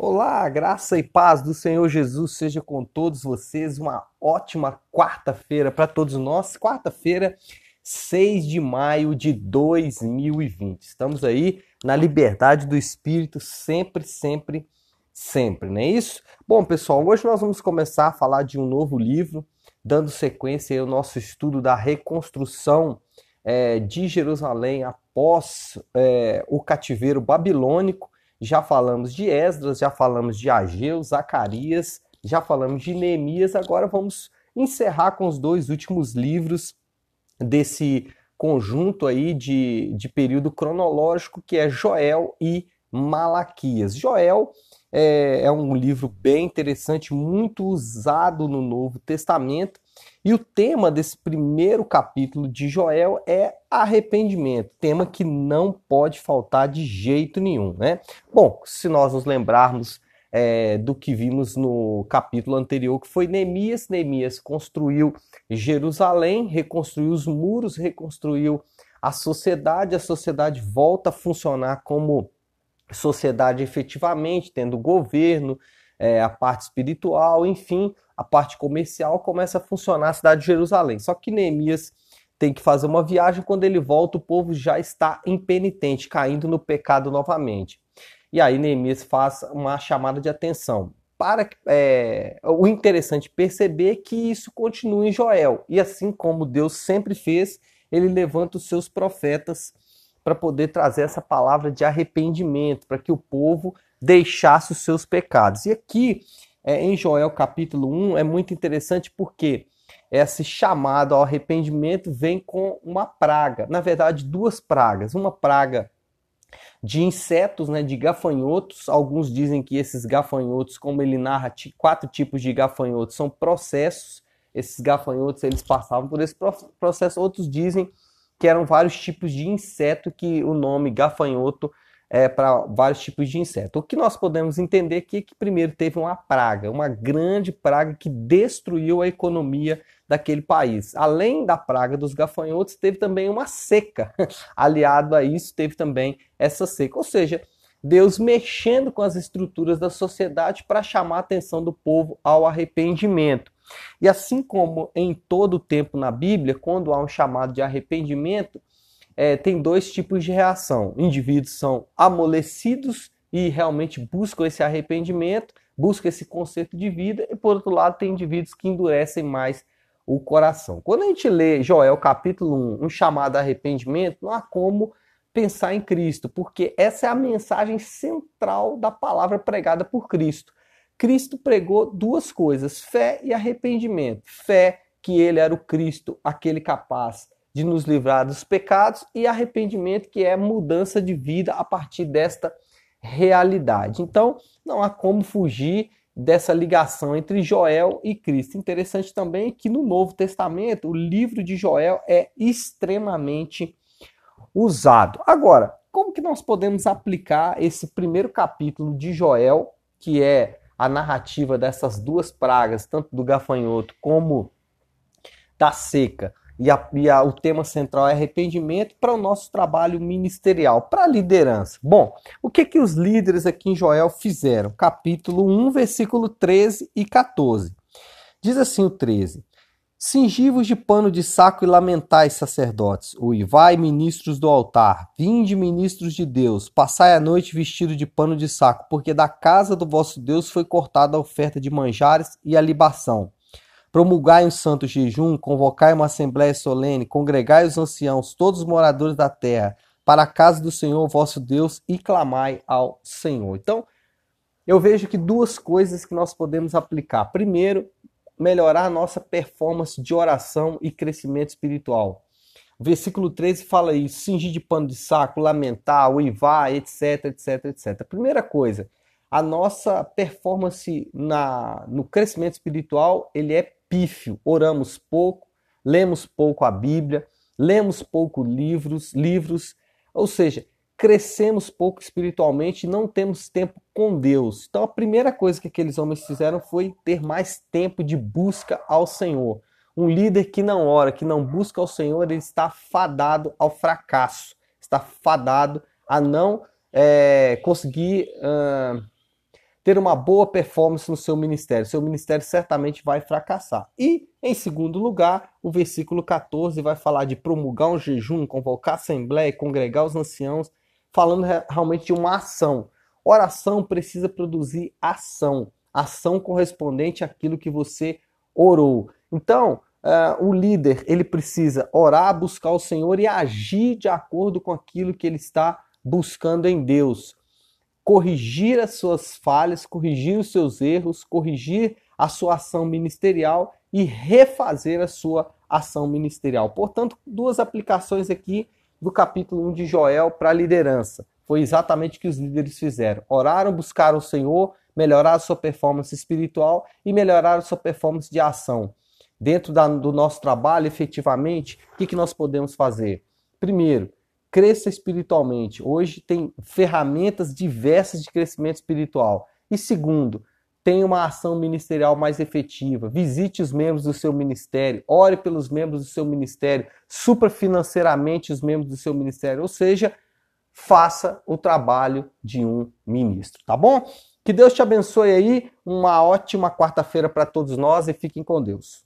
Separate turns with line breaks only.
Olá, graça e paz do Senhor Jesus seja com todos vocês. Uma ótima quarta-feira para todos nós. Quarta-feira, 6 de maio de 2020. Estamos aí na liberdade do Espírito, sempre, sempre, sempre, não é isso? Bom, pessoal, hoje nós vamos começar a falar de um novo livro, dando sequência ao nosso estudo da reconstrução é, de Jerusalém após é, o cativeiro babilônico já falamos de Esdras, já falamos de Ageu, Zacarias, já falamos de Neemias. Agora vamos encerrar com os dois últimos livros desse conjunto aí de, de período cronológico que é Joel e Malaquias. Joel é, é um livro bem interessante, muito usado no Novo Testamento e o tema desse primeiro capítulo de Joel é arrependimento, tema que não pode faltar de jeito nenhum, né? Bom, se nós nos lembrarmos é, do que vimos no capítulo anterior, que foi Neemias, Neemias construiu Jerusalém, reconstruiu os muros, reconstruiu a sociedade, a sociedade volta a funcionar como sociedade efetivamente, tendo governo, é, a parte espiritual, enfim, a parte comercial começa a funcionar a cidade de Jerusalém. Só que Neemias tem que fazer uma viagem, quando ele volta, o povo já está impenitente, caindo no pecado novamente. E aí Neemias faz uma chamada de atenção. Para é, o interessante perceber que isso continua em Joel. E assim como Deus sempre fez, ele levanta os seus profetas para poder trazer essa palavra de arrependimento, para que o povo deixasse os seus pecados. E aqui é, em Joel capítulo 1 é muito interessante porque esse chamado ao arrependimento vem com uma praga, na verdade, duas pragas. Uma praga de insetos, né, de gafanhotos. Alguns dizem que esses gafanhotos, como ele narra quatro tipos de gafanhotos, são processos. Esses gafanhotos eles passavam por esse processo. Outros dizem que eram vários tipos de inseto que o nome gafanhoto é, para vários tipos de inseto. O que nós podemos entender aqui é que primeiro teve uma praga, uma grande praga que destruiu a economia daquele país. Além da praga dos gafanhotos, teve também uma seca. Aliado a isso, teve também essa seca. Ou seja, Deus mexendo com as estruturas da sociedade para chamar a atenção do povo ao arrependimento. E assim como em todo o tempo na Bíblia, quando há um chamado de arrependimento, é, tem dois tipos de reação. Indivíduos são amolecidos e realmente buscam esse arrependimento, buscam esse conceito de vida, e por outro lado, tem indivíduos que endurecem mais o coração. Quando a gente lê Joel capítulo 1, um chamado arrependimento, não há como pensar em Cristo, porque essa é a mensagem central da palavra pregada por Cristo. Cristo pregou duas coisas: fé e arrependimento. Fé que ele era o Cristo, aquele capaz de nos livrar dos pecados e arrependimento, que é mudança de vida a partir desta realidade. Então, não há como fugir dessa ligação entre Joel e Cristo. Interessante também que no Novo Testamento, o livro de Joel é extremamente usado. Agora, como que nós podemos aplicar esse primeiro capítulo de Joel, que é a narrativa dessas duas pragas, tanto do gafanhoto como da seca, e, a, e a, o tema central é arrependimento para o nosso trabalho ministerial, para a liderança. Bom, o que, que os líderes aqui em Joel fizeram? Capítulo 1, versículo 13 e 14. Diz assim o 13: Cingivos de pano de saco e lamentais, sacerdotes, uivai, ministros do altar, vinde, ministros de Deus, passai a noite vestido de pano de saco, porque da casa do vosso Deus foi cortada a oferta de manjares e a libação Promulgai um santo jejum, convocai uma assembléia solene, congregai os anciãos, todos os moradores da terra, para a casa do Senhor vosso Deus e clamai ao Senhor. Então, eu vejo que duas coisas que nós podemos aplicar. Primeiro, melhorar a nossa performance de oração e crescimento espiritual. O versículo 13 fala isso: cingir de pano de saco, lamentar, uivar, etc, etc, etc. Primeira coisa, a nossa performance na, no crescimento espiritual ele é pífio. Oramos pouco, lemos pouco a Bíblia, lemos pouco livros, livros, ou seja, crescemos pouco espiritualmente e não temos tempo com Deus. Então a primeira coisa que aqueles homens fizeram foi ter mais tempo de busca ao Senhor. Um líder que não ora, que não busca ao Senhor, ele está fadado ao fracasso, está fadado a não é, conseguir uh, ter uma boa performance no seu ministério. Seu ministério certamente vai fracassar. E, em segundo lugar, o versículo 14 vai falar de promulgar um jejum, convocar a assembleia, congregar os anciãos, falando realmente de uma ação. Oração precisa produzir ação, ação correspondente àquilo que você orou. Então, uh, o líder ele precisa orar, buscar o Senhor e agir de acordo com aquilo que ele está buscando em Deus corrigir as suas falhas, corrigir os seus erros, corrigir a sua ação ministerial e refazer a sua ação ministerial. Portanto, duas aplicações aqui do capítulo 1 de Joel para a liderança. Foi exatamente o que os líderes fizeram. Oraram, buscaram o Senhor, melhoraram a sua performance espiritual e melhoraram a sua performance de ação. Dentro da, do nosso trabalho, efetivamente, o que, que nós podemos fazer? Primeiro, cresça espiritualmente. Hoje tem ferramentas diversas de crescimento espiritual. E segundo, tenha uma ação ministerial mais efetiva. Visite os membros do seu ministério, ore pelos membros do seu ministério, supra financeiramente os membros do seu ministério, ou seja, faça o trabalho de um ministro, tá bom? Que Deus te abençoe aí, uma ótima quarta-feira para todos nós e fiquem com Deus.